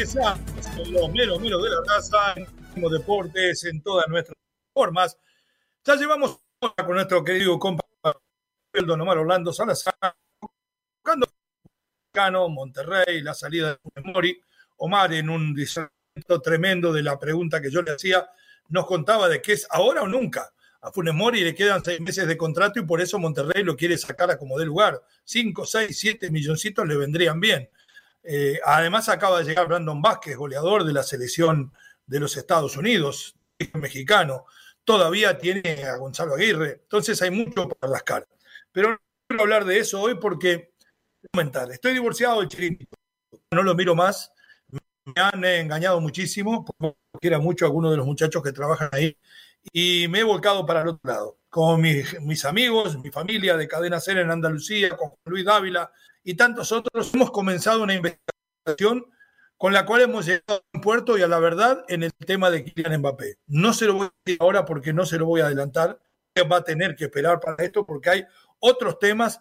Los meros de la casa, en deportes, en todas nuestras formas. Ya llevamos con nuestro querido compañero Don Omar Orlando Salazar, buscando Monterrey, la salida de Mori. Omar, en un diserto tremendo de la pregunta que yo le hacía, nos contaba de que es ahora o nunca. A Funes Mori le quedan seis meses de contrato y por eso Monterrey lo quiere sacar a como de lugar. Cinco, seis, siete milloncitos le vendrían bien. Eh, además acaba de llegar Brandon Vázquez, goleador de la selección de los Estados Unidos, mexicano. Todavía tiene a Gonzalo Aguirre. Entonces hay mucho para las caras. Pero no quiero hablar de eso hoy porque, comentar, estoy divorciado del chiringuito. No lo miro más. Me han engañado muchísimo, porque era mucho algunos de los muchachos que trabajan ahí. Y me he volcado para el otro lado. Con mis, mis amigos, mi familia de Cadena Cera en Andalucía, con Luis Dávila, y tantos otros, hemos comenzado una investigación con la cual hemos llegado a un puerto y a la verdad en el tema de Kylian Mbappé. No se lo voy a decir ahora porque no se lo voy a adelantar, va a tener que esperar para esto porque hay otros temas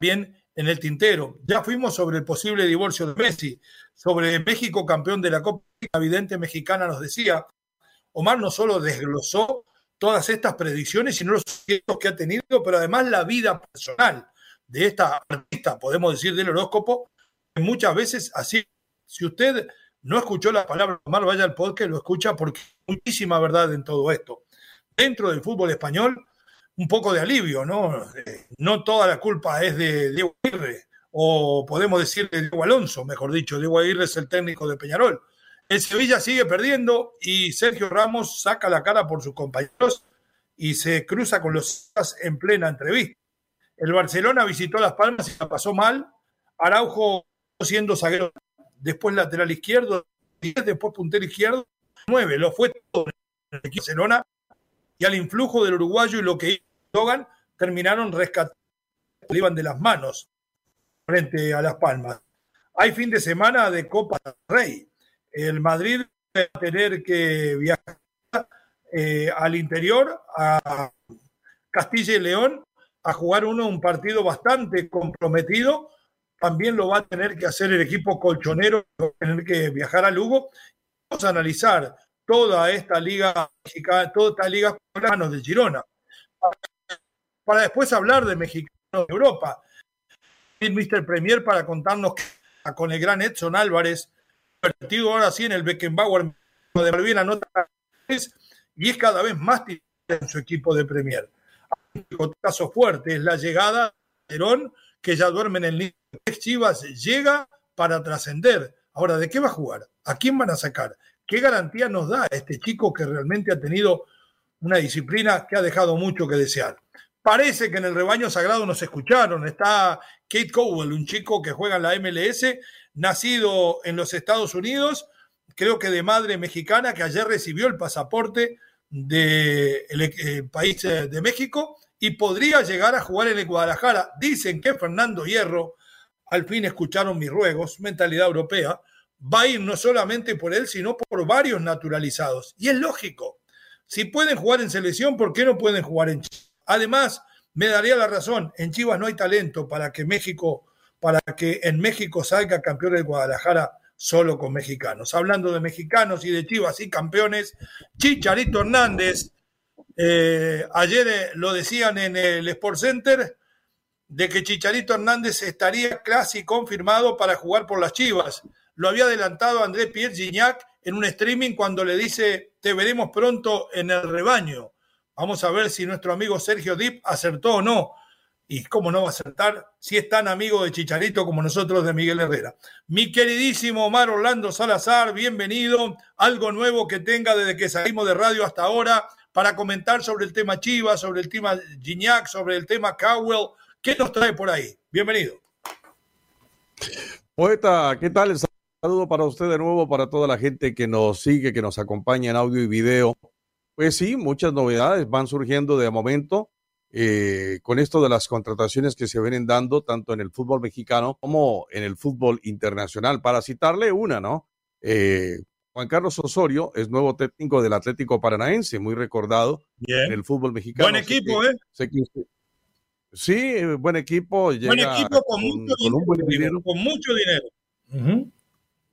bien en el tintero. Ya fuimos sobre el posible divorcio de Messi, sobre México campeón de la Copa Evidente Mexicana nos decía, Omar no solo desglosó todas estas predicciones, sino los que ha tenido, pero además la vida personal de esta artista, podemos decir, del horóscopo, muchas veces así, si usted no escuchó la palabra Omar, vaya al podcast, lo escucha porque hay muchísima verdad en todo esto. Dentro del fútbol español, un poco de alivio, ¿no? Eh, no toda la culpa es de Diego Aguirre, o podemos decir de Diego Alonso, mejor dicho, Diego Aguirre es el técnico de Peñarol. El Sevilla sigue perdiendo y Sergio Ramos saca la cara por sus compañeros y se cruza con los en plena entrevista. El Barcelona visitó Las Palmas y la pasó mal. Araujo siendo zaguero, después lateral izquierdo, después puntero izquierdo, nueve, lo fue todo en el Barcelona y al influjo del uruguayo y lo que hizo Logan terminaron rescatando, iban de las manos frente a Las Palmas. Hay fin de semana de Copa del Rey. El Madrid va a tener que viajar eh, al interior, a Castilla y León, a jugar uno un partido bastante comprometido. También lo va a tener que hacer el equipo colchonero, va a tener que viajar a Lugo. Vamos a analizar toda esta liga mexicana, toda esta liga manos de Girona. Para después hablar de mexicano de Europa. El Mr. Premier para contarnos con el gran Edson Álvarez, partido ahora sí en el Beckenbauer de Malvin anota y es cada vez más en su equipo de Premier caso fuerte es la llegada de Perón, que ya duerme en el nido. Chivas llega para trascender. Ahora, ¿de qué va a jugar? ¿A quién van a sacar? ¿Qué garantía nos da este chico que realmente ha tenido una disciplina que ha dejado mucho que desear? Parece que en el rebaño sagrado nos escucharon. Está Kate Cowell, un chico que juega en la MLS, nacido en los Estados Unidos, creo que de madre mexicana, que ayer recibió el pasaporte del eh, país eh, de México y podría llegar a jugar en el Guadalajara. Dicen que Fernando Hierro, al fin escucharon mis ruegos, mentalidad europea, va a ir no solamente por él, sino por varios naturalizados. Y es lógico. Si pueden jugar en selección, ¿por qué no pueden jugar en Chivas? Además, me daría la razón, en Chivas no hay talento para que México, para que en México salga campeón del Guadalajara solo con mexicanos. Hablando de mexicanos y de Chivas y campeones, Chicharito Hernández, eh, ayer eh, lo decían en el Sport Center, de que Chicharito Hernández estaría casi confirmado para jugar por las Chivas. Lo había adelantado Andrés Pierre Gignac en un streaming cuando le dice, te veremos pronto en el rebaño. Vamos a ver si nuestro amigo Sergio Dip acertó o no. y cómo no va a acertar si es tan amigo de Chicharito como nosotros de Miguel Herrera. Mi queridísimo Omar Orlando Salazar, bienvenido. Algo nuevo que tenga desde que salimos de radio hasta ahora para comentar sobre el tema Chivas, sobre el tema Gignac, sobre el tema Cowell. ¿Qué nos trae por ahí? Bienvenido. Poeta, ¿qué tal? saludo para usted de nuevo, para toda la gente que nos sigue, que nos acompaña en audio y video. Pues sí, muchas novedades van surgiendo de momento. Eh, con esto de las contrataciones que se vienen dando tanto en el fútbol mexicano como en el fútbol internacional. Para citarle una, ¿no? Eh, Juan Carlos Osorio es nuevo técnico del Atlético Paranaense, muy recordado en el fútbol mexicano. Buen equipo, ¿eh? sí, buen equipo. buen equipo con, mucho dinero, con mucho dinero.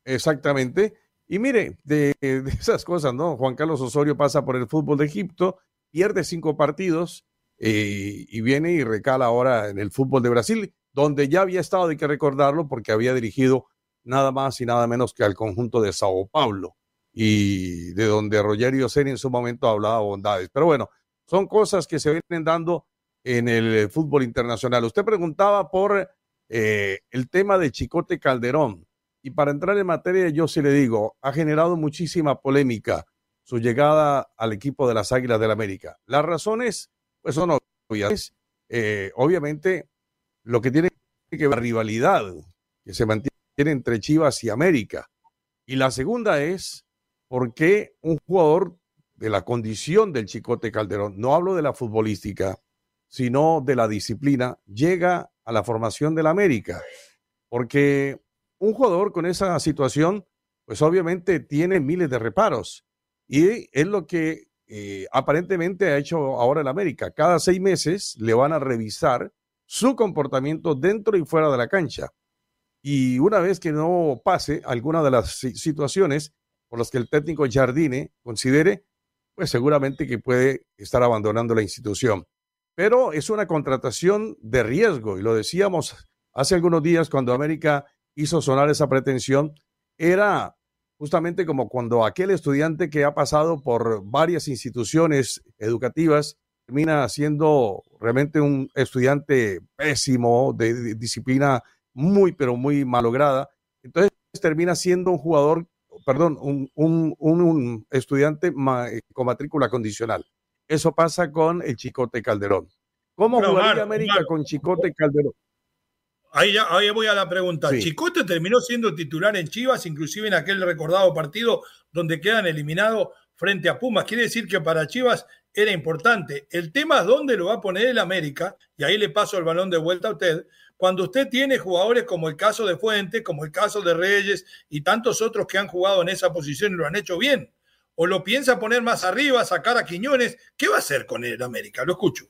Exactamente. Y mire, de, de, esas cosas, ¿no? Juan Carlos Osorio pasa por el fútbol de Egipto, pierde cinco partidos, eh, y viene y recala ahora en el fútbol de Brasil, donde ya había estado, hay que recordarlo, porque había dirigido nada más y nada menos que al conjunto de Sao Paulo y de donde Rogerio Seni en su momento hablaba bondades. Pero bueno, son cosas que se vienen dando en el fútbol internacional. Usted preguntaba por eh, el tema de Chicote Calderón. Y para entrar en materia, yo sí le digo, ha generado muchísima polémica su llegada al equipo de las Águilas del la América. Las razones pues son obvias. Eh, obviamente, lo que tiene que ver la rivalidad que se mantiene entre Chivas y América. Y la segunda es, ¿por qué un jugador de la condición del Chicote Calderón, no hablo de la futbolística, sino de la disciplina, llega a la formación del América? Porque un jugador con esa situación, pues obviamente tiene miles de reparos. Y es lo que eh, aparentemente ha hecho ahora el América. Cada seis meses le van a revisar su comportamiento dentro y fuera de la cancha. Y una vez que no pase alguna de las situaciones por las que el técnico Jardine considere, pues seguramente que puede estar abandonando la institución. Pero es una contratación de riesgo y lo decíamos hace algunos días cuando América hizo sonar esa pretensión, era justamente como cuando aquel estudiante que ha pasado por varias instituciones educativas termina siendo realmente un estudiante pésimo, de, disciplina muy, pero muy malograda. Entonces termina siendo un jugador, perdón, un, un, un, estudiante con matrícula condicional. Eso pasa con el Chicote Calderón. ¿Cómo jugaría América con Chicote Calderón? Ahí, ya, ahí voy a la pregunta. Chicote terminó siendo titular en Chivas, inclusive en aquel recordado partido donde quedan eliminados frente a Pumas. Quiere decir que para Chivas era importante. El tema es dónde lo va a poner el América, y ahí le paso el balón de vuelta a usted, cuando usted tiene jugadores como el caso de Fuente, como el caso de Reyes y tantos otros que han jugado en esa posición y lo han hecho bien. O lo piensa poner más arriba, sacar a Quiñones. ¿Qué va a hacer con el América? Lo escucho.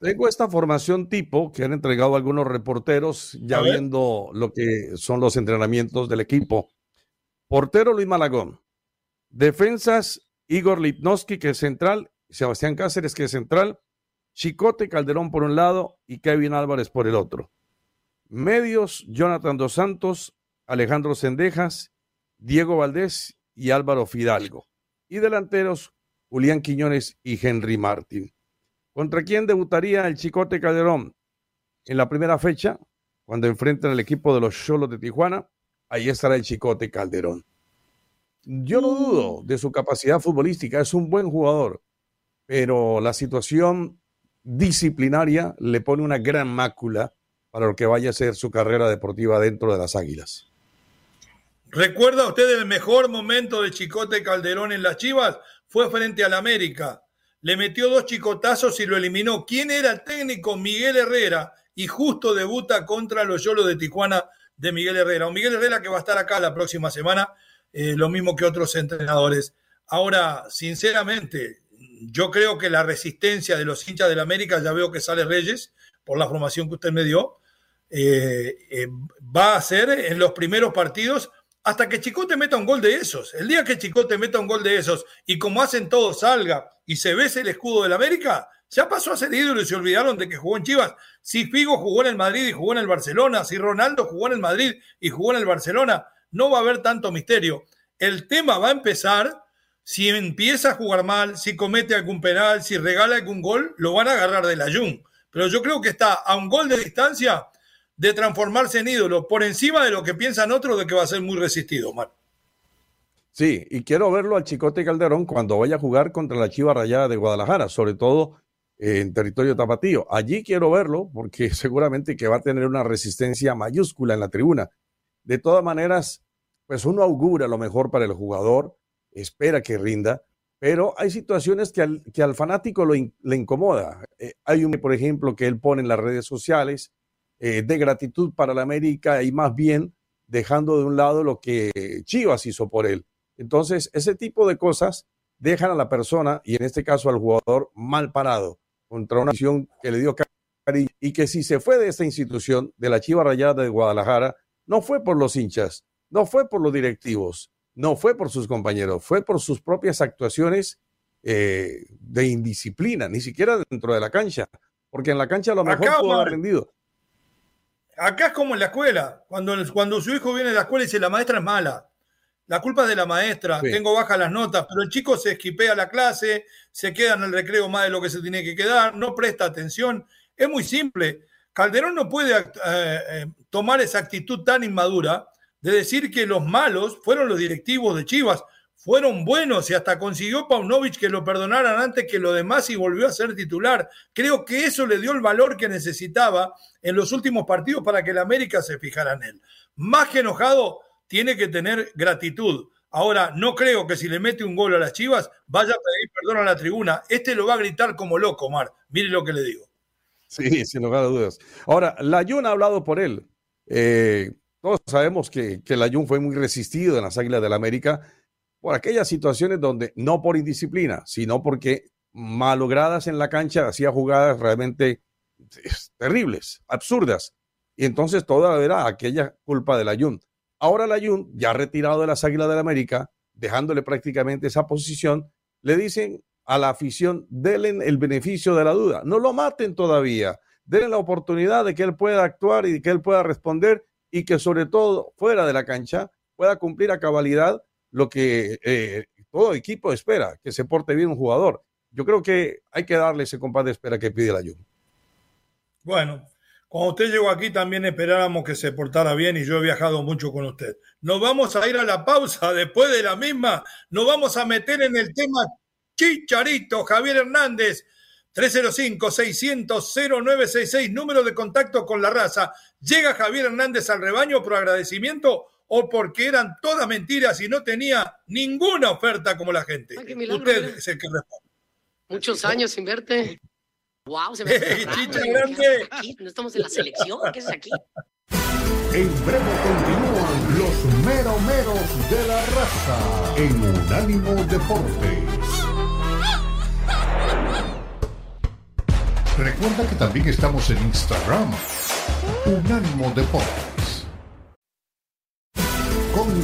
Tengo esta formación tipo que han entregado algunos reporteros ya viendo lo que son los entrenamientos del equipo. Portero Luis Malagón. Defensas Igor Lipnowski, que es central. Sebastián Cáceres, que es central. Chicote Calderón por un lado y Kevin Álvarez por el otro. Medios Jonathan Dos Santos, Alejandro Sendejas, Diego Valdés y Álvaro Fidalgo. Y delanteros Julián Quiñones y Henry Martín. ¿Contra quién debutaría el Chicote Calderón? En la primera fecha, cuando enfrentan al equipo de los Cholos de Tijuana, ahí estará el Chicote Calderón. Yo no dudo de su capacidad futbolística, es un buen jugador, pero la situación disciplinaria le pone una gran mácula para lo que vaya a ser su carrera deportiva dentro de las Águilas. ¿Recuerda usted el mejor momento de Chicote Calderón en las Chivas? Fue frente al América le metió dos chicotazos y lo eliminó. ¿Quién era el técnico? Miguel Herrera. Y justo debuta contra los Yolos de Tijuana de Miguel Herrera. Un Miguel Herrera que va a estar acá la próxima semana, eh, lo mismo que otros entrenadores. Ahora, sinceramente, yo creo que la resistencia de los hinchas del América, ya veo que sale Reyes, por la formación que usted me dio, eh, eh, va a ser en los primeros partidos hasta que Chicote meta un gol de esos. El día que Chicote meta un gol de esos y como hacen todos salga y se ve el escudo del América, ya pasó a ser ídolo y se olvidaron de que jugó en Chivas. Si Figo jugó en el Madrid y jugó en el Barcelona, si Ronaldo jugó en el Madrid y jugó en el Barcelona, no va a haber tanto misterio. El tema va a empezar si empieza a jugar mal, si comete algún penal, si regala algún gol, lo van a agarrar del ayun. pero yo creo que está a un gol de distancia de transformarse en ídolo, por encima de lo que piensan otros de que va a ser muy resistido, Omar. Sí, y quiero verlo al Chicote Calderón cuando vaya a jugar contra la Chiva Rayada de Guadalajara, sobre todo en territorio tapatío. Allí quiero verlo porque seguramente que va a tener una resistencia mayúscula en la tribuna. De todas maneras, pues uno augura lo mejor para el jugador, espera que rinda, pero hay situaciones que al, que al fanático lo le incomoda. Eh, hay un, por ejemplo, que él pone en las redes sociales eh, de gratitud para la América y más bien dejando de un lado lo que Chivas hizo por él. Entonces, ese tipo de cosas dejan a la persona, y en este caso al jugador, mal parado contra una acción que le dio cariño y que si se fue de esta institución, de la Chiva Rayada de Guadalajara, no fue por los hinchas, no fue por los directivos, no fue por sus compañeros, fue por sus propias actuaciones eh, de indisciplina, ni siquiera dentro de la cancha, porque en la cancha a lo mejor Acá, pudo haber rendido. Acá es como en la escuela, cuando, cuando su hijo viene a la escuela y dice la maestra es mala. La culpa es de la maestra, tengo bajas las notas, pero el chico se esquipea la clase, se queda en el recreo más de lo que se tiene que quedar, no presta atención. Es muy simple. Calderón no puede eh, eh, tomar esa actitud tan inmadura de decir que los malos fueron los directivos de Chivas, fueron buenos y hasta consiguió Paunovic que lo perdonaran antes que lo demás y volvió a ser titular. Creo que eso le dio el valor que necesitaba en los últimos partidos para que el América se fijara en él. Más que enojado, tiene que tener gratitud. Ahora, no creo que si le mete un gol a las Chivas vaya a pedir perdón a la tribuna. Este lo va a gritar como loco, Omar. Mire lo que le digo. Sí, sin lugar a dudas. Ahora, la Jun ha hablado por él. Eh, todos sabemos que, que la Jun fue muy resistido en las Águilas del la América por aquellas situaciones donde, no por indisciplina, sino porque malogradas en la cancha, hacía jugadas realmente terribles, absurdas. Y entonces toda era aquella culpa de la Jun. Ahora la Jun, ya retirado de las Águilas del la América, dejándole prácticamente esa posición, le dicen a la afición, denle el beneficio de la duda, no lo maten todavía, denle la oportunidad de que él pueda actuar y que él pueda responder y que sobre todo fuera de la cancha pueda cumplir a cabalidad lo que eh, todo equipo espera, que se porte bien un jugador. Yo creo que hay que darle ese compás de espera que pide la Jun. Bueno, cuando usted llegó aquí también esperábamos que se portara bien y yo he viajado mucho con usted. Nos vamos a ir a la pausa después de la misma. Nos vamos a meter en el tema Chicharito, Javier Hernández. 305-600-0966, número de contacto con la raza. ¿Llega Javier Hernández al rebaño por agradecimiento o porque eran todas mentiras y no tenía ninguna oferta como la gente? Usted es el que responde. Muchos años sin verte. Wow, se me grande. No estamos en la selección, ¿qué es aquí? En breve continúan los meromeros de la raza en Unánimo Deportes. Recuerda que también estamos en Instagram, Unánimo Deportes.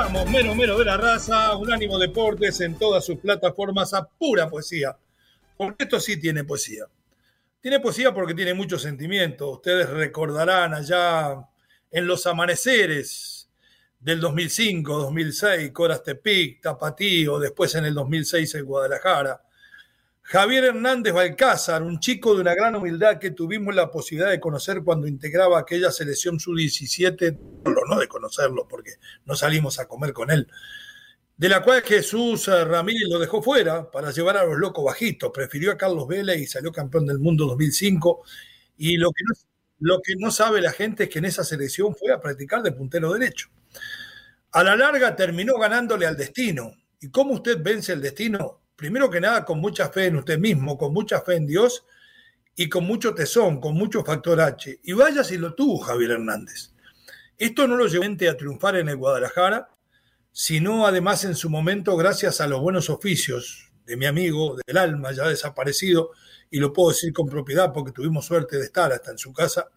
Regresamos, menos menos de la raza, Unánimo Deportes en todas sus plataformas a pura poesía. Porque esto sí tiene poesía. Tiene poesía porque tiene mucho sentimiento. Ustedes recordarán allá en los amaneceres del 2005, 2006, Coras Tepic, Tapatío, después en el 2006 en Guadalajara. Javier Hernández Balcázar, un chico de una gran humildad que tuvimos la posibilidad de conocer cuando integraba aquella selección sub-17, no de conocerlo porque no salimos a comer con él, de la cual Jesús eh, Ramírez lo dejó fuera para llevar a los locos bajitos, prefirió a Carlos Vélez y salió campeón del mundo 2005, y lo que, no, lo que no sabe la gente es que en esa selección fue a practicar de puntero derecho. A la larga terminó ganándole al destino. ¿Y cómo usted vence el destino? Primero que nada, con mucha fe en usted mismo, con mucha fe en Dios y con mucho tesón, con mucho factor H. Y vaya si lo tuvo Javier Hernández. Esto no lo llevó a triunfar en el Guadalajara, sino además en su momento gracias a los buenos oficios de mi amigo del alma, ya desaparecido, y lo puedo decir con propiedad porque tuvimos suerte de estar hasta en su casa,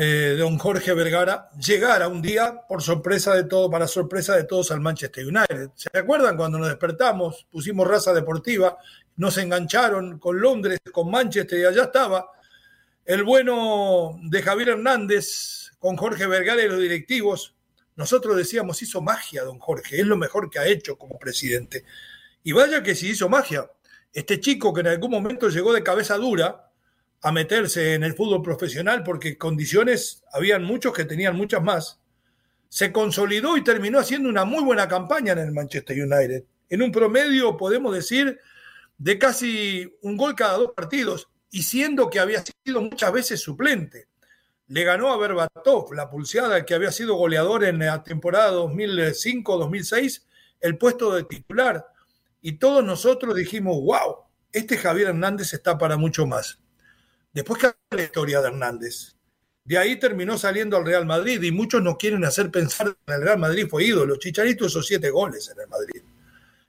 eh, don Jorge Vergara llegara un día por sorpresa de todo, para sorpresa de todos al Manchester United. ¿Se acuerdan cuando nos despertamos, pusimos raza deportiva, nos engancharon con Londres, con Manchester y allá estaba el bueno de Javier Hernández con Jorge Vergara y los directivos? Nosotros decíamos, hizo magia, don Jorge, es lo mejor que ha hecho como presidente. Y vaya que si hizo magia. Este chico que en algún momento llegó de cabeza dura, a meterse en el fútbol profesional porque condiciones habían muchos que tenían muchas más. Se consolidó y terminó haciendo una muy buena campaña en el Manchester United. En un promedio, podemos decir, de casi un gol cada dos partidos, y siendo que había sido muchas veces suplente. Le ganó a Berbatov, la pulseada que había sido goleador en la temporada 2005-2006, el puesto de titular. Y todos nosotros dijimos, wow, este Javier Hernández está para mucho más. Después que la historia de Hernández. De ahí terminó saliendo al Real Madrid y muchos nos quieren hacer pensar que el Real Madrid fue ídolo. Chicharito hizo siete goles en el Madrid.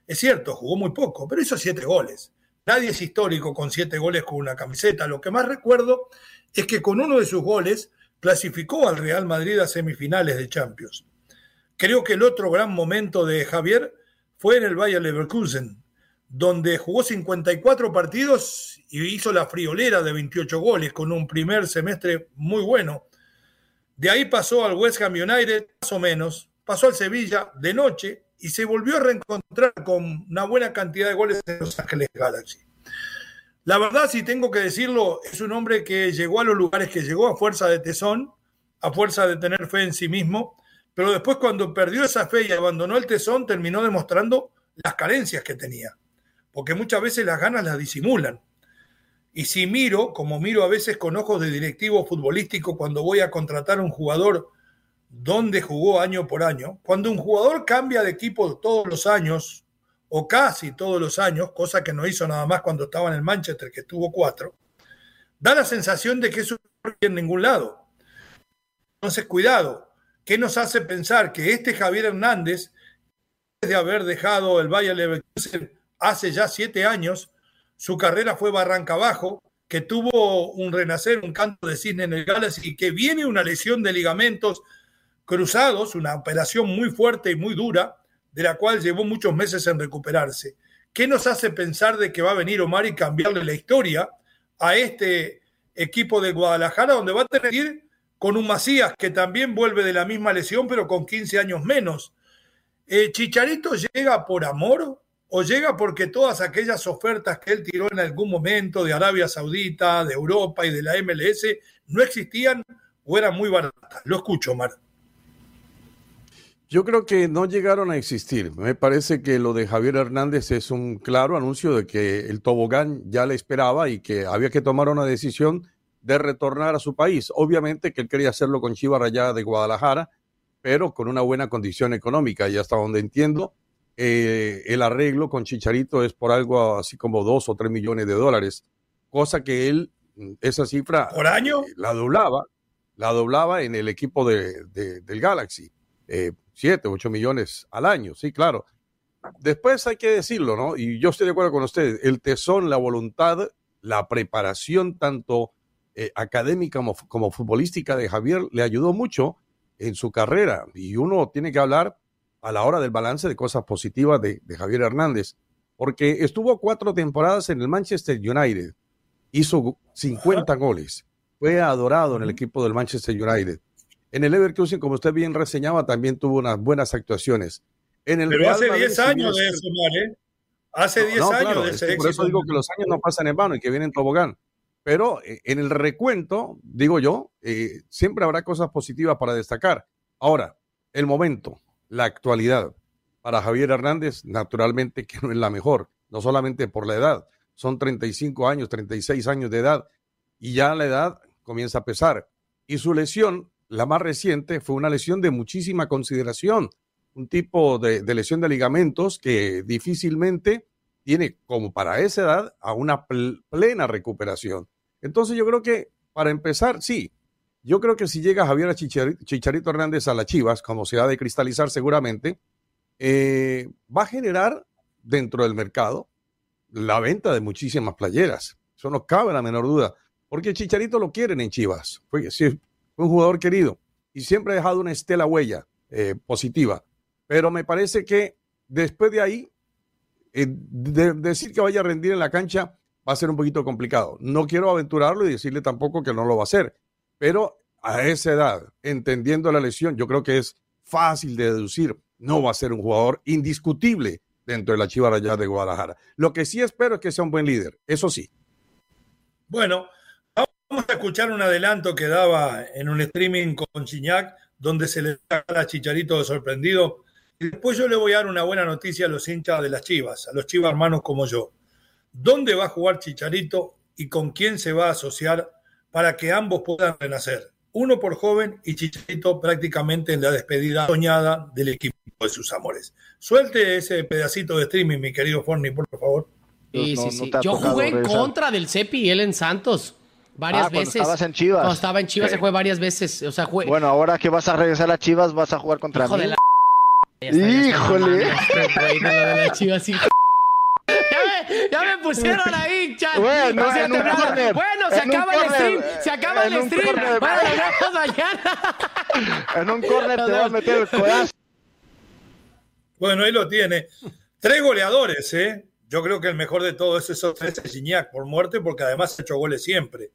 Es cierto, jugó muy poco, pero hizo siete goles. Nadie es histórico con siete goles con una camiseta. Lo que más recuerdo es que con uno de sus goles clasificó al Real Madrid a semifinales de Champions. Creo que el otro gran momento de Javier fue en el Bayer Leverkusen, donde jugó 54 partidos y hizo la friolera de 28 goles con un primer semestre muy bueno. De ahí pasó al West Ham United, más o menos, pasó al Sevilla de noche y se volvió a reencontrar con una buena cantidad de goles en Los Ángeles Galaxy. La verdad, si tengo que decirlo, es un hombre que llegó a los lugares que llegó a fuerza de tesón, a fuerza de tener fe en sí mismo, pero después cuando perdió esa fe y abandonó el tesón, terminó demostrando las carencias que tenía porque muchas veces las ganas las disimulan. Y si miro, como miro a veces con ojos de directivo futbolístico cuando voy a contratar a un jugador donde jugó año por año, cuando un jugador cambia de equipo todos los años, o casi todos los años, cosa que no hizo nada más cuando estaba en el Manchester, que tuvo cuatro, da la sensación de que eso no en ningún lado. Entonces, cuidado, ¿qué nos hace pensar que este Javier Hernández, de haber dejado el Bayern Leverkusen hace ya siete años, su carrera fue barranca abajo, que tuvo un renacer, un canto de cisne en el Galaxy que viene una lesión de ligamentos cruzados, una operación muy fuerte y muy dura, de la cual llevó muchos meses en recuperarse. ¿Qué nos hace pensar de que va a venir Omar y cambiarle la historia a este equipo de Guadalajara, donde va a tener que ir con un Macías que también vuelve de la misma lesión, pero con 15 años menos? Eh, ¿Chicharito llega por amor o llega porque todas aquellas ofertas que él tiró en algún momento de Arabia Saudita, de Europa y de la MLS no existían o eran muy baratas. Lo escucho, Mar. Yo creo que no llegaron a existir. Me parece que lo de Javier Hernández es un claro anuncio de que el tobogán ya le esperaba y que había que tomar una decisión de retornar a su país. Obviamente que él quería hacerlo con Chiva Rayada de Guadalajara, pero con una buena condición económica. Y hasta donde entiendo, eh, el arreglo con Chicharito es por algo así como dos o tres millones de dólares, cosa que él, esa cifra... ¿Por año? Eh, la doblaba, la doblaba en el equipo de, del Galaxy, eh, siete, ocho millones al año, sí, claro. Después hay que decirlo, ¿no? Y yo estoy de acuerdo con usted, el tesón, la voluntad, la preparación tanto académica como, como futbolística de Javier le ayudó mucho en su carrera y uno tiene que hablar a la hora del balance de cosas positivas de, Javier Hernández, porque estuvo cuatro temporadas en el Manchester United, hizo 50 goles, fue adorado en el equipo del Manchester United. En el Leverkusen, como usted bien reseñaba, también tuvo unas buenas actuaciones. En el Pero hace 10 años de eso, ¿eh? Hace 10 años de ese Por eso digo que los años no pasan en vano y que vienen tobogán. Pero eh, en el recuento, digo yo, eh, siempre habrá cosas positivas para destacar. Ahora, el momento la actualidad. Para Javier Hernández, naturalmente que no es la mejor, no solamente por la edad, son 35 años, 36 años de edad, y ya la edad comienza a pesar. Y su lesión, la más reciente, fue una lesión de muchísima consideración, un tipo de, lesión de ligamentos que difícilmente tiene como para esa edad a una plena recuperación. Entonces yo creo que para empezar, sí, yo creo que si llega Javier Chicharito, Hernández a las Chivas, como se ha de cristalizar seguramente, eh, va a generar dentro del mercado la venta de muchísimas playeras. Eso no cabe la menor duda. Porque Chicharito lo quieren en Chivas. Fue, un jugador querido y siempre ha dejado una estela huella eh, positiva. Pero me parece que después de ahí, eh, decir que vaya a rendir en la cancha va a ser un poquito complicado. No quiero aventurarlo y decirle tampoco que no lo va a hacer, pero a esa edad, entendiendo la lesión, yo creo que es fácil de deducir, no va a ser un jugador indiscutible dentro de la Chiva Rayada de Guadalajara. Lo que sí espero es que sea un buen líder, eso sí. Bueno, vamos a escuchar un adelanto que daba en un streaming con Chiñac, donde se le da a Chicharito de sorprendido. Y después yo le voy a dar una buena noticia a los hinchas de las Chivas, a los Chivas hermanos como yo. ¿Dónde va a jugar Chicharito y con quién se va a asociar para que ambos puedan renacer? Uno por joven y Chicharito prácticamente en la despedida soñada del equipo de sus amores. Suelte ese pedacito de streaming, mi querido Forni, por favor. Sí, sí, sí. Yo jugué en contra del Cepi y él en Santos. Varias ah, veces. Estabas en Chivas. Cuando estaba en Chivas se fue varias veces. O sea, Bueno, ahora que vas a regresar a Chivas, vas a jugar contra mí. Híjole. Ya me, pusieron ahí, chat. Bueno, bueno se acaba el stream. Se acaba el stream. Bueno, nos mañana. En un corner te vas a meter el codazo. Bueno, ahí lo tiene. Tres goleadores, ¿eh? Yo creo que el mejor de todos es ese Gignac por muerte, porque además ha hecho goles siempre.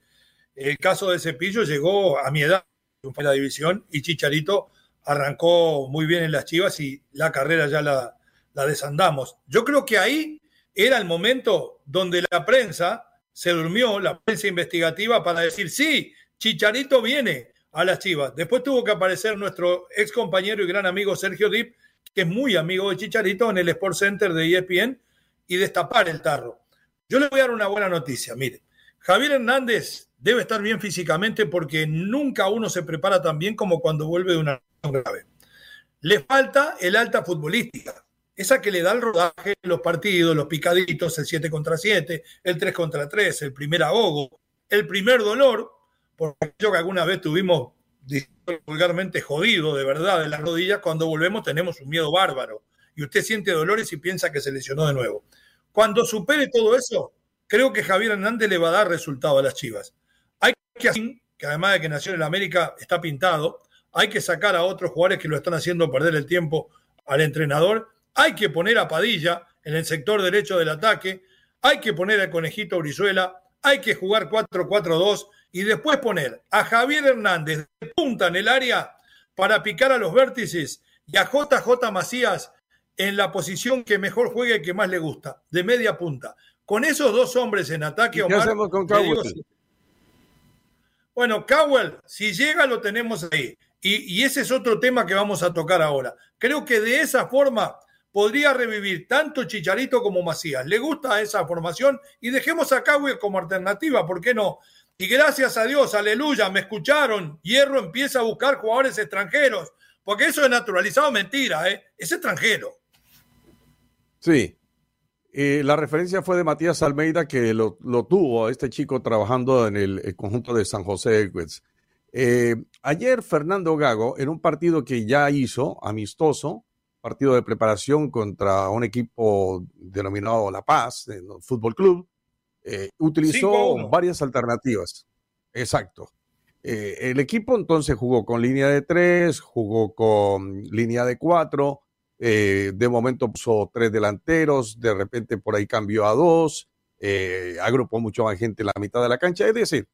El caso de Cepillo llegó a mi edad, en la división, y Chicharito arrancó muy bien en las Chivas y la carrera ya la, la desandamos. Yo creo que ahí era el momento donde la prensa se durmió, la prensa investigativa, para decir, sí, Chicharito viene a las Chivas. Después tuvo que aparecer nuestro ex compañero y gran amigo Sergio Dip, que es muy amigo de Chicharito en el Sport Center de ESPN, y destapar el tarro. Yo le voy a dar una buena noticia. Mire, Javier Hernández debe estar bien físicamente porque nunca uno se prepara tan bien como cuando vuelve de una grave. Le falta el alta futbolística, esa que le da el rodaje los partidos, los picaditos, el 7 contra 7, el 3 contra 3, el primer ahogo, el primer dolor, porque yo que alguna vez tuvimos vulgarmente jodido de verdad de las rodillas, cuando volvemos tenemos un miedo bárbaro y usted siente dolores y piensa que se lesionó de nuevo. Cuando supere todo eso, creo que Javier Hernández le va a dar resultado a las Chivas. Hay que, que además de que nació en América está pintado, hay que sacar a otros jugadores que lo están haciendo perder el tiempo al entrenador, hay que poner a Padilla en el sector derecho del ataque, hay que poner al conejito Brizuela, hay que jugar 4-4-2 y después poner a Javier Hernández de punta en el área para picar a los vértices y a JJ Macías en la posición que mejor juegue y que más le gusta, de media punta. Con esos dos hombres en ataque, ¿Qué hacemos con Cowell? bueno, Cowell, si llega lo tenemos ahí. Y, y, ese es otro tema que vamos a tocar ahora. Creo que de esa forma podría revivir tanto Chicharito como Macías. Le gusta esa formación y dejemos a Cowell como alternativa, ¿por qué no? Y gracias a Dios, aleluya, me escucharon. Hierro empieza a buscar jugadores extranjeros, porque eso es naturalizado mentira, ¿eh? es extranjero. Sí. Eh, la referencia fue de Matías Almeida, que lo, tuvo este chico trabajando en el, conjunto de San José Equets. Eh, ayer Fernando Gago, en un partido que ya hizo, amistoso, partido de preparación contra un equipo denominado La Paz, el Fútbol Club, eh, utilizó varias alternativas. Exacto. el equipo entonces jugó con línea de tres, jugó con línea de cuatro, eh, de momento puso tres delanteros, de repente por ahí cambió a dos, eh, agrupó mucho más gente en la mitad de la cancha. Es decir,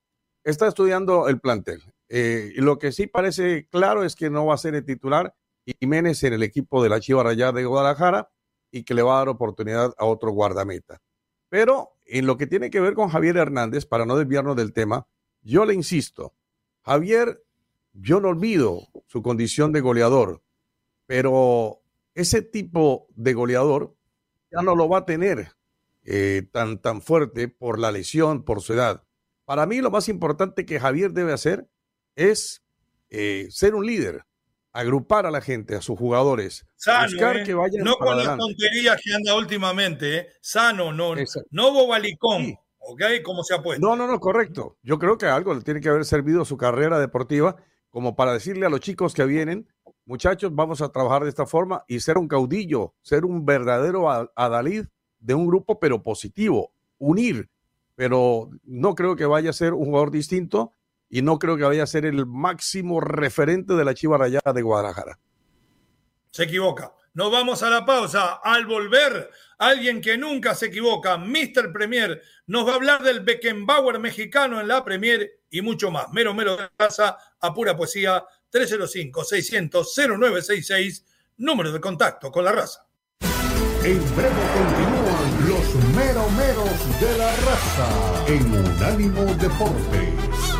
está estudiando el plantel. Eh, y lo que sí parece claro es que no va a ser el titular Jiménez en el equipo de la Chiva Rayada de Guadalajara y que le va a dar oportunidad a otro guardameta. Pero en lo que tiene que ver con Javier Hernández, para no desviarnos del tema, yo le insisto, Javier, yo no olvido su condición de goleador, pero ese tipo de goleador ya no lo va a tener eh, tan, tan fuerte por la lesión, por su edad. Para mí lo más importante que Javier debe hacer es eh, ser un líder, agrupar a la gente, a sus jugadores, buscar ¿eh? que vayan No con las tonterías que anda últimamente, sano, no, no bobalicón. ¿ok? ¿Cómo se ha puesto? No, no, no, correcto. Yo creo que algo le tiene que haber servido su carrera deportiva como para decirle a los chicos que vienen, muchachos, vamos a trabajar de esta forma y ser un caudillo, ser un verdadero adalid de un grupo, pero positivo, unir. Pero no creo que vaya a ser un jugador distinto y no creo que vaya a ser el máximo referente de la Chiva Rayada de Guadalajara. Se equivoca. Nos vamos a la pausa. Al volver, alguien que nunca se equivoca, Mr. Premier, nos va a hablar del Beckenbauer mexicano en la Premier y mucho más. Mero, mero de casa, a pura poesía, 305-600-0966, número de contacto con la raza. En breve continúan los meromeros de la raza en Unánimo Deportes.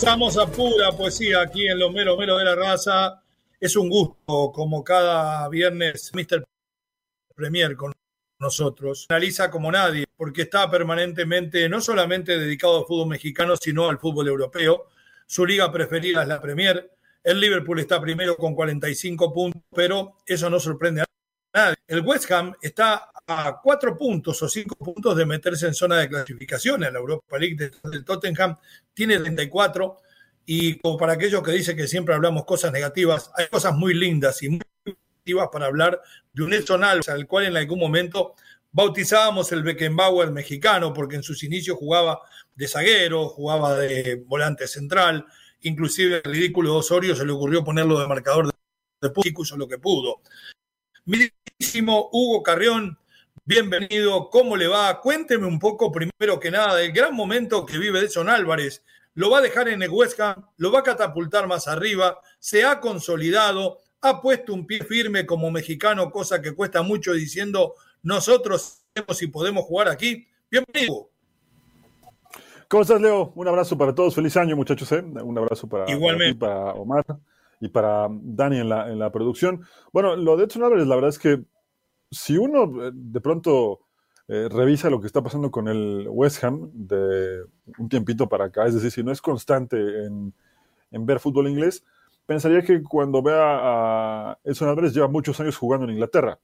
Empezamos a pura poesía aquí en Los Mero Mero de la Raza. Es un gusto, como cada viernes, Mr. Premier con nosotros. Analiza como nadie, porque está permanentemente no solamente dedicado al fútbol mexicano, sino al fútbol europeo. Su liga preferida es la Premier. El Liverpool está primero con 45 puntos, pero eso no sorprende a nadie. El West Ham está a cuatro puntos o cinco puntos de meterse en zona de clasificación en la Europa League del Tottenham, tiene 34 y como para aquellos que dicen que siempre hablamos cosas negativas, hay cosas muy lindas y muy positivas para hablar de un Edson Alves, al cual en algún momento bautizábamos el Beckenbauer mexicano, porque en sus inicios jugaba de zaguero, jugaba de volante central, inclusive el ridículo Osorio se le ocurrió ponerlo de marcador de público, hizo lo que pudo. Mirísimo Hugo Carrión, Bienvenido, ¿cómo le va? Cuénteme un poco, primero que nada, del gran momento que vive Edson Álvarez. Lo va a dejar en el Huesca, lo va a catapultar más arriba, se ha consolidado, ha puesto un pie firme como mexicano, cosa que cuesta mucho diciendo nosotros sabemos si podemos jugar aquí. Bienvenido. ¿Cómo estás, Leo? Un abrazo para todos. Feliz año, muchachos. ¿eh? Un abrazo para, Igualmente. para, Omar y para Dani en la, en la producción. Bueno, lo de Edson Álvarez, la verdad es que si uno eh, de pronto eh, revisa lo que está pasando con el West Ham de un tiempito para acá, es decir, si no es constante en, ver fútbol inglés, pensaría que cuando vea a Edson Álvarez lleva muchos años jugando en Inglaterra.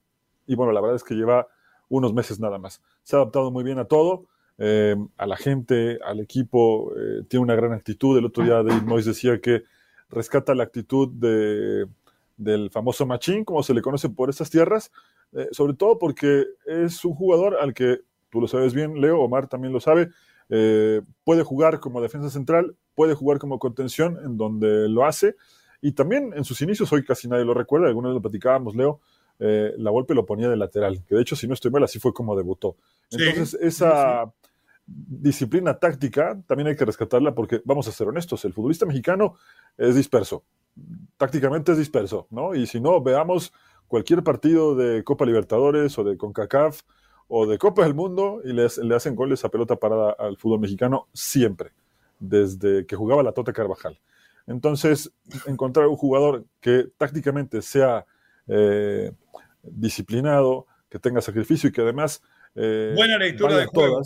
Y bueno, la verdad es que lleva unos meses nada más. Se ha adaptado muy bien a todo, eh, a la gente, al equipo, tiene una gran actitud. El otro día David Moyes decía que rescata la actitud de, del famoso Machín, como se le conoce por estas tierras, eh, sobre todo porque es un jugador al que, tú lo sabes bien, Leo, Omar también lo sabe, eh, puede jugar como defensa central, puede jugar como contención en donde lo hace, y también en sus inicios, hoy casi nadie lo recuerda, alguna vez lo platicábamos, Leo, eh, la golpe lo ponía de lateral, que de hecho, si no estoy mal, así fue como debutó. Entonces, esa disciplina táctica también hay que rescatarla porque, vamos a ser honestos, el futbolista mexicano es disperso, tácticamente es disperso, ¿no? Y si no, veamos cualquier partido de Copa Libertadores o de CONCACAF o de Copa del Mundo y le hacen goles a pelota parada al fútbol mexicano siempre, desde que jugaba la Tota Carvajal. Entonces, encontrar un jugador que tácticamente sea eh, disciplinado, que tenga sacrificio y que además... Eh, Buena lectura de juego.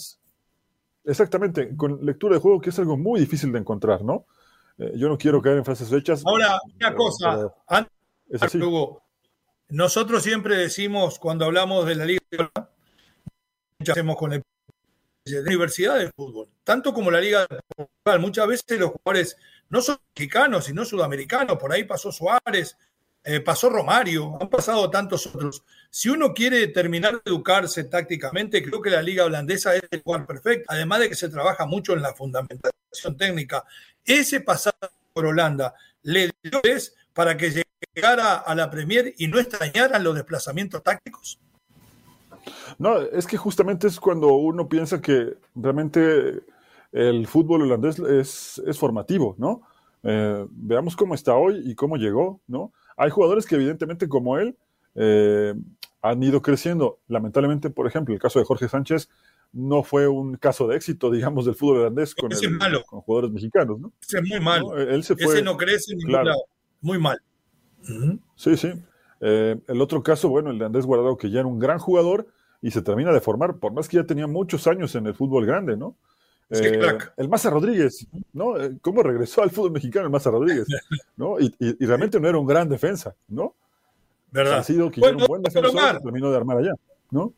Exactamente, con lectura de juego que es algo muy difícil de encontrar, ¿no? Eh, yo no quiero caer en frases hechas. Ahora, una cosa, antes, Hugo, nosotros siempre decimos, cuando hablamos de la Liga, hacemos con Universidad de Fútbol, tanto como la Liga de Portugal. Muchas veces los jugadores no son mexicanos, sino sudamericanos. Por ahí pasó Suárez, eh, pasó Romario, han pasado tantos otros. Si uno quiere terminar de educarse tácticamente, creo que la liga holandesa es el lugar perfecto, además de que se trabaja mucho en la fundamentación técnica. Ese pasado por Holanda le dio es para que llegue llegara a la Premier y no extrañaran los desplazamientos tácticos? No, es que justamente es cuando uno piensa que realmente el fútbol holandés es, es formativo, ¿no? Eh, veamos cómo está hoy y cómo llegó, ¿no? Hay jugadores que evidentemente como él eh, han ido creciendo. Lamentablemente, por ejemplo, el caso de Jorge Sánchez no fue un caso de éxito, digamos, del fútbol holandés con, con jugadores mexicanos, ¿no? Ese es muy malo. Él se fue, Ese no crece en ningún lado. Muy mal. Sí, sí. Eh, el otro caso, bueno, el de Andrés Guardado, que ya era un gran jugador y se termina de formar, por más que ya tenía muchos años en el fútbol grande, ¿no? Eh, el Maza Rodríguez, ¿no? Eh, ¿Cómo regresó al fútbol mexicano el Maza Rodríguez? ¿no? Y, realmente no era un gran defensa, ¿no? ¿Verdad? Ha sido que era un buen defensor terminó de armar allá, ¿no?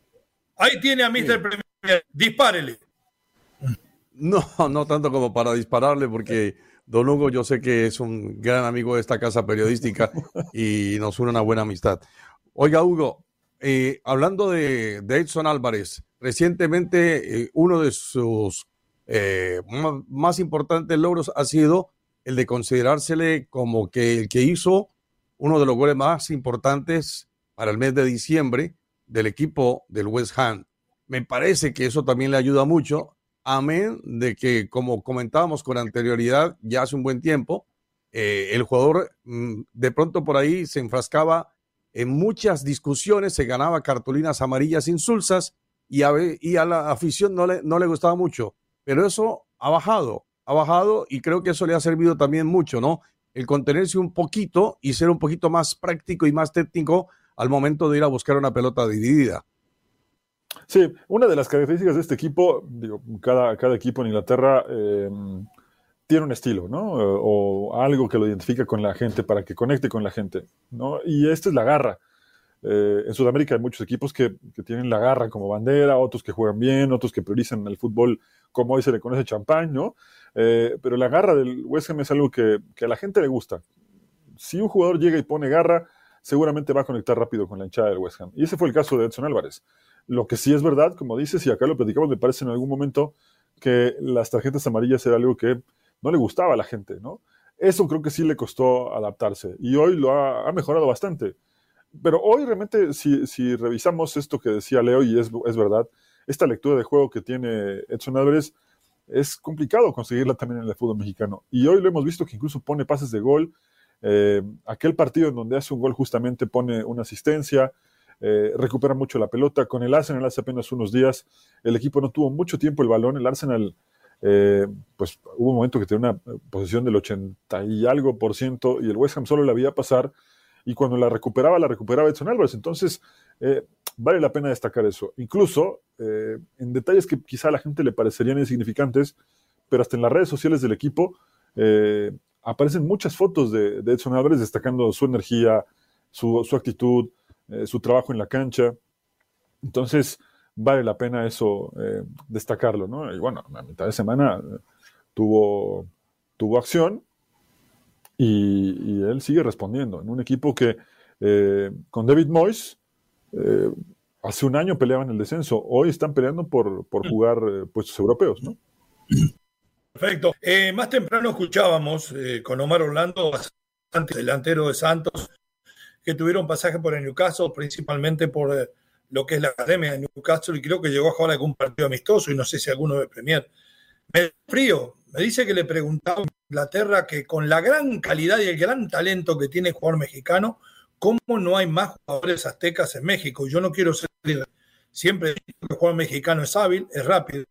Ahí tiene a Mr. Premier, dispárele. No, no tanto como para dispararle, porque Don Hugo yo sé que es un gran amigo de esta casa periodística y nos une una buena amistad. Oiga, Hugo, eh, hablando de, Edson Álvarez, recientemente uno de sus eh, más importantes logros ha sido el de considerársele como que el que hizo uno de los goles más importantes para el mes de diciembre del equipo del West Ham. Me parece que eso también le ayuda mucho, amén de que, como comentábamos con anterioridad, ya hace un buen tiempo, eh, el jugador mm, de pronto por ahí se enfrascaba en muchas discusiones, se ganaba cartulinas amarillas insulsas y a, y a la afición no le, no le gustaba mucho pero eso ha bajado, ha bajado y creo que eso le ha servido también mucho, ¿no? El contenerse un poquito y ser un poquito más práctico y más técnico al momento de ir a buscar una pelota dividida. Sí, una de las características de este equipo, digo, cada, equipo en Inglaterra em, tiene un estilo, ¿no? O, algo que lo identifica con la gente para que conecte con la gente, ¿no? Y esta es la garra. Eh, en Sudamérica hay muchos equipos que, que, tienen la garra como bandera, otros que juegan bien, otros que priorizan el fútbol como hoy se le conoce champán, ¿no? Eh, pero la garra del West Ham es algo que, a la gente le gusta. Si un jugador llega y pone garra, seguramente va a conectar rápido con la hinchada del West Ham. Y ese fue el caso de Edson Álvarez. Lo que sí es verdad, como dices, y acá lo platicamos, me parece en algún momento que las tarjetas amarillas era algo que no le gustaba a la gente, ¿no? Eso creo que sí le costó adaptarse y hoy lo ha, mejorado bastante. Pero hoy realmente, si, revisamos esto que decía Leo, y es, es verdad, esta lectura de juego que tiene Edson Álvarez es complicado conseguirla también en el fútbol mexicano. Y hoy lo hemos visto que incluso pone pases de gol. Eh, aquel partido en donde hace un gol justamente pone una asistencia, eh, recupera mucho la pelota. Con el Arsenal hace apenas unos días el equipo no tuvo mucho tiempo el balón. El Arsenal, eh, pues hubo un momento que tenía una posición del 80 y algo por ciento y el West Ham solo la veía pasar y cuando la recuperaba, la recuperaba Edson Álvarez. Entonces, vale la pena destacar eso. Incluso eh, en detalles que quizá a la gente le parecerían insignificantes, pero hasta en las redes sociales del equipo eh, aparecen muchas fotos de, Edson Álvarez destacando su energía, su, actitud, eh, su trabajo en la cancha. Entonces, vale la pena eso destacarlo, ¿no? Y bueno, a mitad de semana tuvo, tuvo acción y, él sigue respondiendo en un equipo que con David Moyes eh, hace un año peleaban el descenso, hoy están peleando por, por jugar eh, puestos europeos, ¿no? Perfecto. Eh, más temprano escuchábamos con Omar Orlando, delantero de Santos, que tuvieron pasaje por el Newcastle, principalmente por lo que es la academia de Newcastle, y creo que llegó a jugar algún partido amistoso, y no sé si alguno de Premier. Me frío, me dice que le preguntaba a Inglaterra que con la gran calidad y el gran talento que tiene el jugador mexicano, ¿Cómo no hay más jugadores aztecas en México? Yo no quiero ser. Siempre he que el jugador mexicano es hábil, es rápido,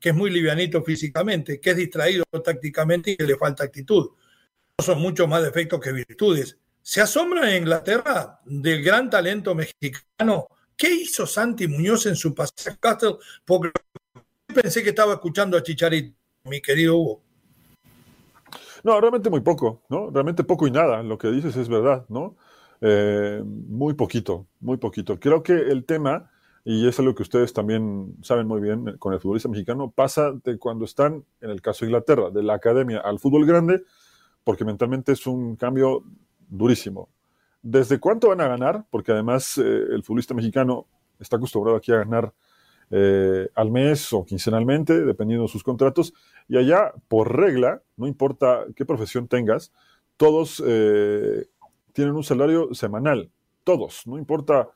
que es muy livianito físicamente, que es distraído tácticamente y que le falta actitud. Son muchos más defectos que virtudes. ¿Se asombra en Inglaterra del gran talento mexicano? ¿Qué hizo Santi Muñoz en su paseo Castle? Porque pensé que estaba escuchando a Chicharito, mi querido Hugo. No, realmente muy poco, ¿no? Realmente poco y nada. Lo que dices es verdad, ¿no? Eh, muy poquito, muy poquito. Creo que el tema, y es algo que ustedes también saben muy bien con el futbolista mexicano, pasa de cuando están, en el caso de Inglaterra, de la academia al fútbol grande, porque mentalmente es un cambio durísimo. ¿Desde cuánto van a ganar? Porque además eh, el futbolista mexicano está acostumbrado aquí a ganar eh, al mes o quincenalmente, dependiendo de sus contratos, y allá, por regla, no importa qué profesión tengas, todos tienen un salario semanal, todos, no importa,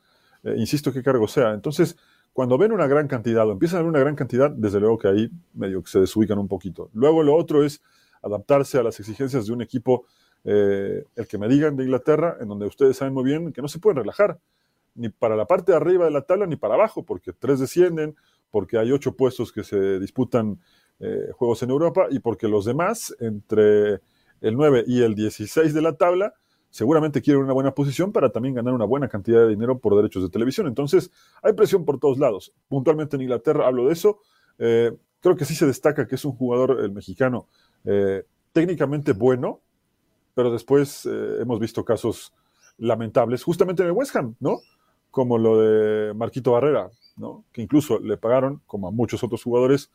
eh, insisto, qué cargo sea. Entonces, cuando ven una gran cantidad o empiezan a ver una gran cantidad, desde luego que ahí medio que se desubican un poquito. Luego lo otro es adaptarse a las exigencias de un equipo, eh, el que me digan de Inglaterra, en donde ustedes saben muy bien que no se pueden relajar, ni para la parte de arriba de la tabla ni para abajo, porque tres descienden, porque hay ocho puestos que se disputan eh, juegos en Europa y porque los demás, entre el 9 y el 16 de la tabla, seguramente quiere una buena posición para también ganar una buena cantidad de dinero por derechos de televisión. Entonces, hay presión por todos lados. Puntualmente en Inglaterra hablo de eso. Eh, creo que sí se destaca que es un jugador, el mexicano, eh, técnicamente bueno, pero después eh, hemos visto casos lamentables, justamente en el West Ham, ¿no? Como lo de Marquito Barrera, ¿no? Que incluso le pagaron, como a muchos otros jugadores,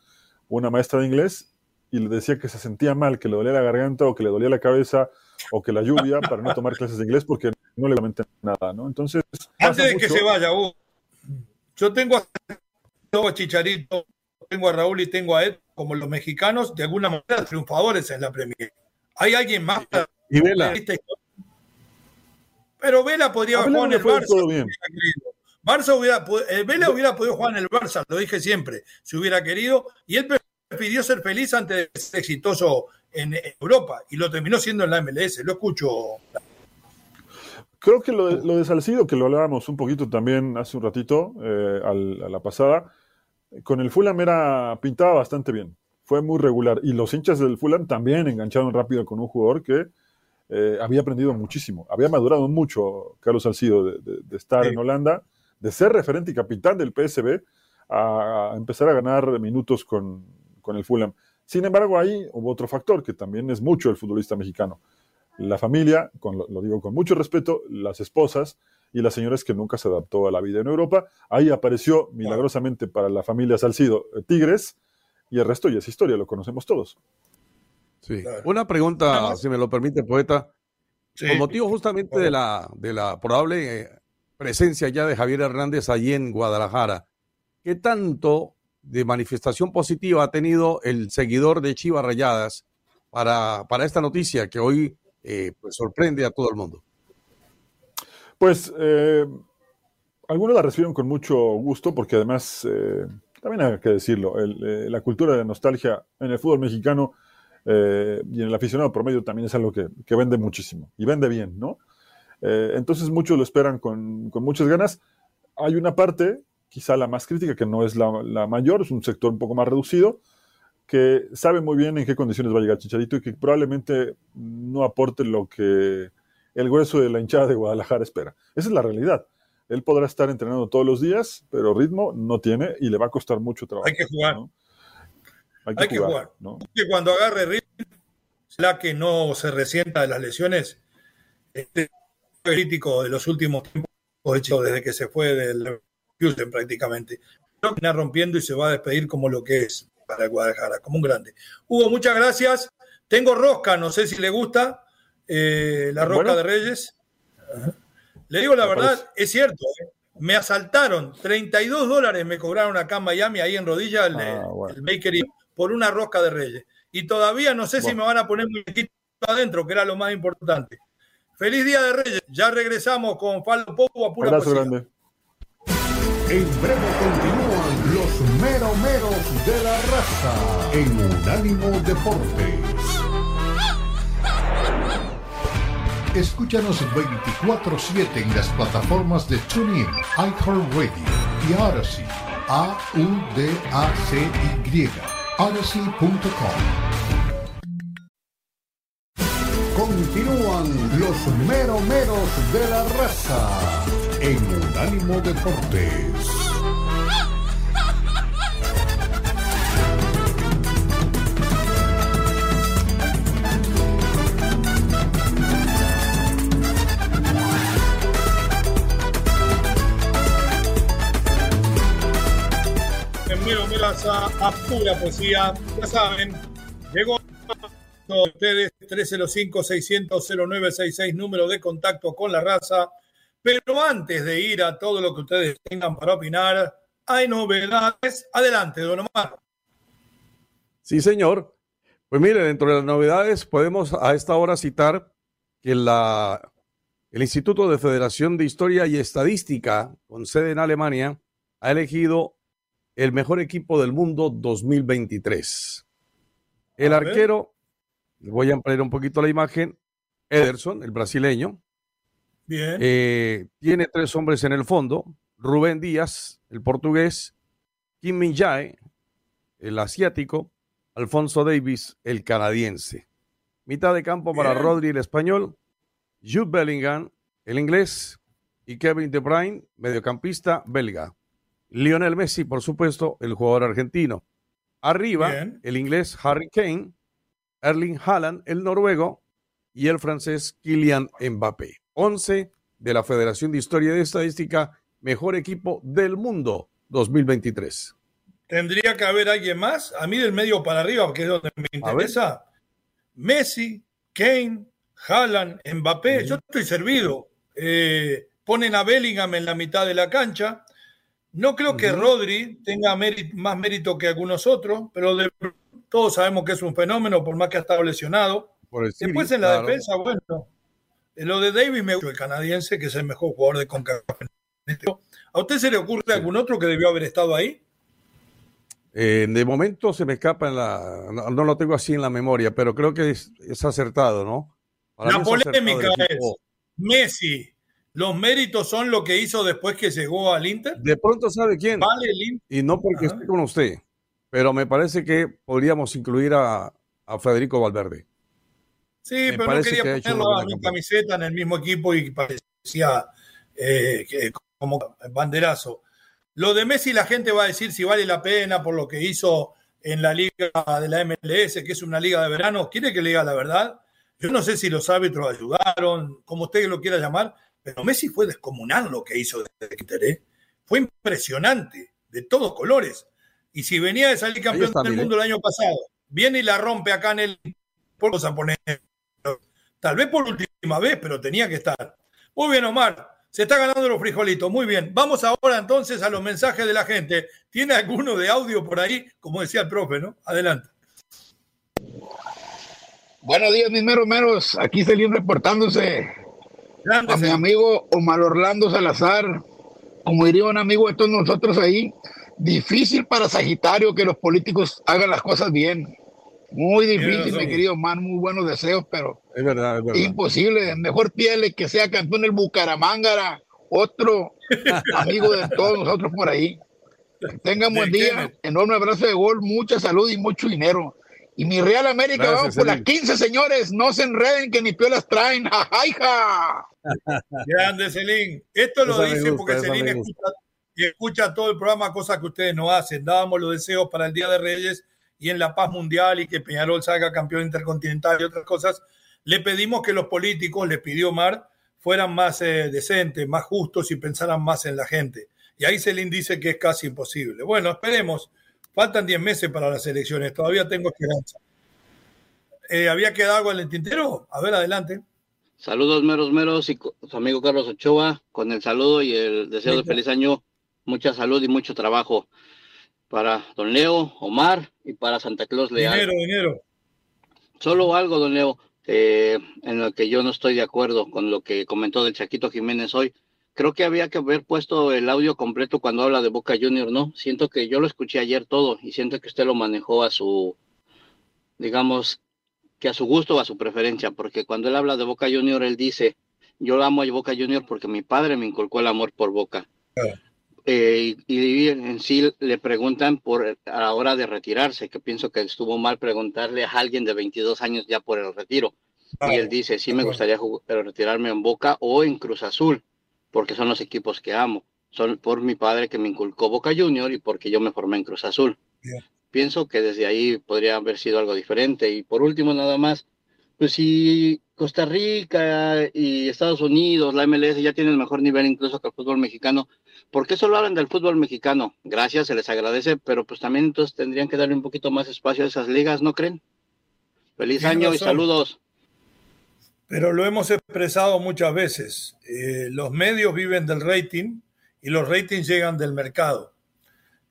una maestra de inglés y le decía que se sentía mal, que le dolía la garganta o que le dolía la cabeza o que la lluvia para no tomar clases de inglés porque no le lamenté nada, ¿no? Entonces. Antes de que se vaya, Hugo, yo tengo a Chicharito, tengo a Raúl y tengo a Ed como los mexicanos, de alguna manera triunfadores en la Premier. ¿Hay alguien más? Y Vela. Pero Vela podría jugar en el Barça. Barça hubiera, eh, Vela hubiera podido jugar en el Barça, lo dije siempre, si hubiera querido, y él pidió ser feliz antes de ser exitoso en Europa y lo terminó siendo en la MLS. Lo escucho. Creo que lo de, lo Salcido, que lo hablábamos un poquito también hace un ratito, eh, a la pasada, con el Fulham era pintaba bastante bien. Fue muy regular. Y los hinchas del Fulham también engancharon rápido con un jugador que eh, había aprendido muchísimo. Había madurado mucho Carlos Salcido de, estar en Holanda, de ser referente y capitán del PSB, a, empezar a ganar minutos con, con el Fulham. Sin embargo, ahí hubo otro factor que también es mucho el futbolista mexicano. La familia, lo digo con mucho respeto, las esposas y las señoras que nunca se adaptó a la vida en Europa. Ahí apareció milagrosamente para la familia Salcido eh, Tigres y el resto ya es historia, lo conocemos todos. Sí. Una pregunta, si me lo permite, poeta. Con motivo justamente de la, de la probable eh, presencia ya de Javier Hernández allí en Guadalajara, ¿qué tanto de manifestación positiva ha tenido el seguidor de Chivas Rayadas para, para esta noticia que hoy eh, pues sorprende a todo el mundo? Pues eh, algunos la recibieron con mucho gusto porque además, eh, también hay que decirlo, la cultura de nostalgia en el fútbol mexicano y en el aficionado promedio también es algo que, que vende muchísimo y vende bien, ¿no? entonces muchos lo esperan con, con muchas ganas. Hay una parte quizá la más crítica, que no es la, mayor, es un sector un poco más reducido, que sabe muy bien en qué condiciones va a llegar Chicharito y que probablemente no aporte lo que el grueso de la hinchada de Guadalajara espera. Esa es la realidad. Él podrá estar entrenando todos los días, pero ritmo no tiene y le va a costar mucho trabajo. Hay que jugar. Hay que, jugar. Que cuando agarre ritmo, la que no se resienta de las lesiones, este crítico de los últimos tiempos, desde que se fue del Houston prácticamente. Termina rompiendo y se va a despedir como lo que es para Guadalajara, como un grande. Hugo, muchas gracias. Tengo rosca, no sé si le gusta eh, la rosca de Reyes. Le digo la verdad, es cierto, eh. me asaltaron, 32 dólares me cobraron acá en Miami, ahí en rodilla, el, ah, bakery, por una rosca de Reyes. Y todavía no sé si me van a poner muy adentro, que era lo más importante. Feliz Día de Reyes. Ya regresamos con Faldo Popo a pura grande. En breve continúan los meromeros de la raza en Unánimo Deportes. Escúchanos 24-7 en las plataformas de TuneIn, iHeartRadio y Odyssey. A-U-D-A-C-Y. Odyssey.com. Continúan los meromeros de la raza en Unánimo Deportes. Melaza a pura poesía, ya saben, llegó a ustedes 305-600-0966, número de contacto con la raza pero antes de ir a todo lo que ustedes tengan para opinar, hay novedades. Adelante, don Omar. Sí, señor. Pues mire, dentro de las novedades podemos a esta hora citar que la, el Instituto de Federación de Historia y Estadística, con sede en Alemania, ha elegido el mejor equipo del mundo 2023. El arquero, voy a ampliar un poquito la imagen, Ederson, el brasileño, Bien. Eh, tiene tres hombres en el fondo: Rubén Díaz, el portugués, Kim Min Jae, el asiático, Alfonso Davis, el canadiense. Mitad de campo para Rodri, el español, Jude Bellingham, el inglés, y Kevin De Bruyne, mediocampista belga. Lionel Messi, por supuesto, el jugador argentino. Arriba, el inglés Harry Kane, Erling Haaland, el noruego, y el francés Kylian Mbappé. 11 de la Federación de Historia y Estadística, mejor equipo del mundo 2023. Tendría que haber alguien más. A mí del medio para arriba, que es donde me interesa. Messi, Kane, Haaland, Mbappé. Yo estoy servido. Eh, ponen a Bellingham en la mitad de la cancha. No creo que Rodri tenga más mérito que algunos otros, pero todos sabemos que es un fenómeno, por más que ha estado lesionado. Después en la defensa, bueno, lo de Davis me gusta, el canadiense, que es el mejor jugador de CONCACAF. ¿A usted se le ocurre algún otro que debió haber estado ahí? Eh, de momento se me escapa en la. No, lo tengo así en la memoria, pero creo que es, acertado, ¿no? la polémica es: Messi, ¿los méritos son lo que hizo después que llegó al Inter? De pronto sabe quién. Vale el Inter. Y no porque esté con usted, pero me parece que podríamos incluir a, Federico Valverde. Sí, pero no quería ponerlo a mi camiseta en el mismo equipo y parecía eh, como banderazo. Lo de Messi la gente va a decir si vale la pena por lo que hizo en la liga de la MLS, que es una liga de verano. ¿Quiere que le diga la verdad? Yo no sé si los árbitros ayudaron, como usted lo quiera llamar, pero Messi fue descomunal lo que hizo de Inter. ¿eh? Fue impresionante, de todos colores. Y si venía de salir campeón del mundo el año pasado, viene y la rompe acá en el... a poner. Tal vez por última vez, pero tenía que estar. Muy bien, Omar. Se está ganando los frijolitos. Muy bien. Vamos ahora entonces a los mensajes de la gente. ¿Tiene alguno de audio por ahí? Como decía el profe, ¿no? Adelante. Buenos días, mis meros meros. Aquí Celín reportándose. A mi amigo Omar Orlando Salazar. Como diría un amigo de todos nosotros ahí, difícil para Sagitario que los políticos hagan las cosas bien. Muy difícil, mi querido man, muy buenos deseos, pero es verdad, es verdad. imposible. Mejor piele que sea campeón el Bucaramángara, otro amigo de todos nosotros por ahí. Tengan buen día, enorme abrazo de gol, mucha salud y mucho dinero. Y mi Real América, vamos por las 15, señores, no se enreden que ni piolas traen. ¡Ja, Grande, Celín. Esto lo dice porque Celín escucha, escucha todo el programa, cosas que ustedes no hacen. Dábamos los deseos para el Día de Reyes y en la paz mundial y que Peñarol salga campeón intercontinental y otras cosas, le pedimos que los políticos, le pidió Mar, fueran más eh, decentes, más justos y pensaran más en la gente. Y ahí Celín dice que es casi imposible. Bueno, esperemos. Faltan 10 meses para las elecciones. Todavía tengo esperanza. Eh, ¿Había quedado algo en el tintero? A ver, adelante. Saludos, meros, meros, y su amigo Carlos Ochoa, con el saludo y el deseo de feliz año, mucha salud y mucho trabajo para don Leo, Omar y para Santa Claus Leal. Dinero, dinero. Solo algo, don Leo, eh, en lo que yo no estoy de acuerdo con lo que comentó del Chaquito Jiménez hoy. Creo que había que haber puesto el audio completo cuando habla de Boca Junior, ¿no? Siento que yo lo escuché ayer todo y siento que usted lo manejó a su, digamos, que a su gusto o a su preferencia, porque cuando él habla de Boca Junior, él dice, yo amo a Boca Junior porque mi padre me inculcó el amor por Boca. Eh, y, en sí le preguntan por a la hora de retirarse, que pienso que estuvo mal preguntarle a alguien de 22 años ya por el retiro. y él dice, sí me gustaría retirarme en Boca o en Cruz Azul, porque son los equipos que amo. Son por mi padre que me inculcó Boca Junior y porque yo me formé en Cruz Azul. Pienso que desde ahí podría haber sido algo diferente. Y por último, nada más, pues si Costa Rica y Estados Unidos, la MLS ya tienen el mejor nivel incluso que el fútbol mexicano, ¿Por qué solo hablan del fútbol mexicano? Gracias, se les agradece, pero pues también entonces tendrían que darle un poquito más espacio a esas ligas, ¿no creen? Feliz año y saludos. Pero lo hemos expresado muchas veces. Eh, los medios viven del rating y los ratings llegan del mercado.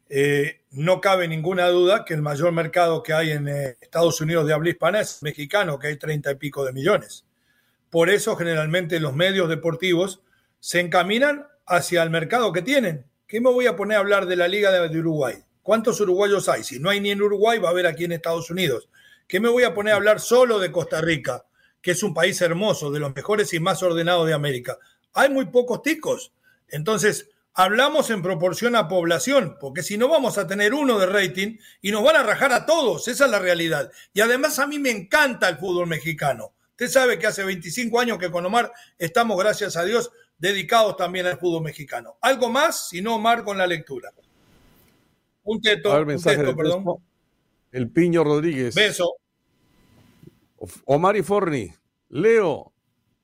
Eh, no cabe ninguna duda que el mayor mercado que hay en eh, Estados Unidos de habla hispana es mexicano, que hay treinta y pico de millones. Por eso generalmente los medios deportivos se encaminan hacia el mercado que tienen. ¿Qué me voy a poner a hablar de la Liga de Uruguay? ¿Cuántos uruguayos hay? Si no hay ni en Uruguay, va a haber aquí en Estados Unidos. ¿Qué me voy a poner a hablar solo de Costa Rica, que es un país hermoso, de los mejores y más ordenados de América? Hay muy pocos ticos. Entonces, hablamos en proporción a población, porque si no vamos a tener uno de rating y nos van a rajar a todos, esa es la realidad. Y además a mí me encanta el fútbol mexicano, Usted sabe que hace 25 años que con Omar estamos, gracias a Dios, dedicados también al fútbol mexicano. ¿Algo más? Si no, Omar, con la lectura. Un teto, un teto, perdón. El Piño Rodríguez. Beso. Omar y Forni. Leo,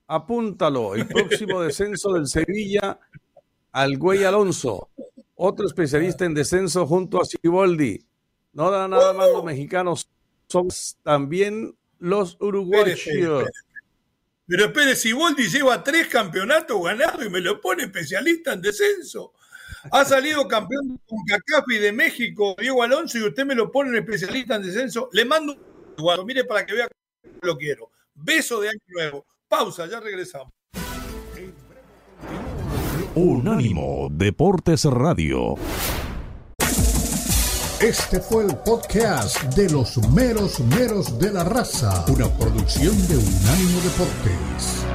apúntalo. El próximo descenso del Sevilla al Güey Alonso. Otro especialista en descenso junto a Siboldi. No da nada más los mexicanos, son también los uruguayos. Pero espere, Siboldi lleva tres campeonatos ganados y me lo pone especialista en descenso. Ha salido campeón con Cacafi de México, Diego Alonso, y usted me lo pone especialista en descenso. Le mando un mire para que vea lo quiero. Beso de año nuevo. Pausa, ya regresamos. Unánimo Deportes Radio. Este fue el podcast de los meros meros de la raza, una producción de Unánimo Deportes.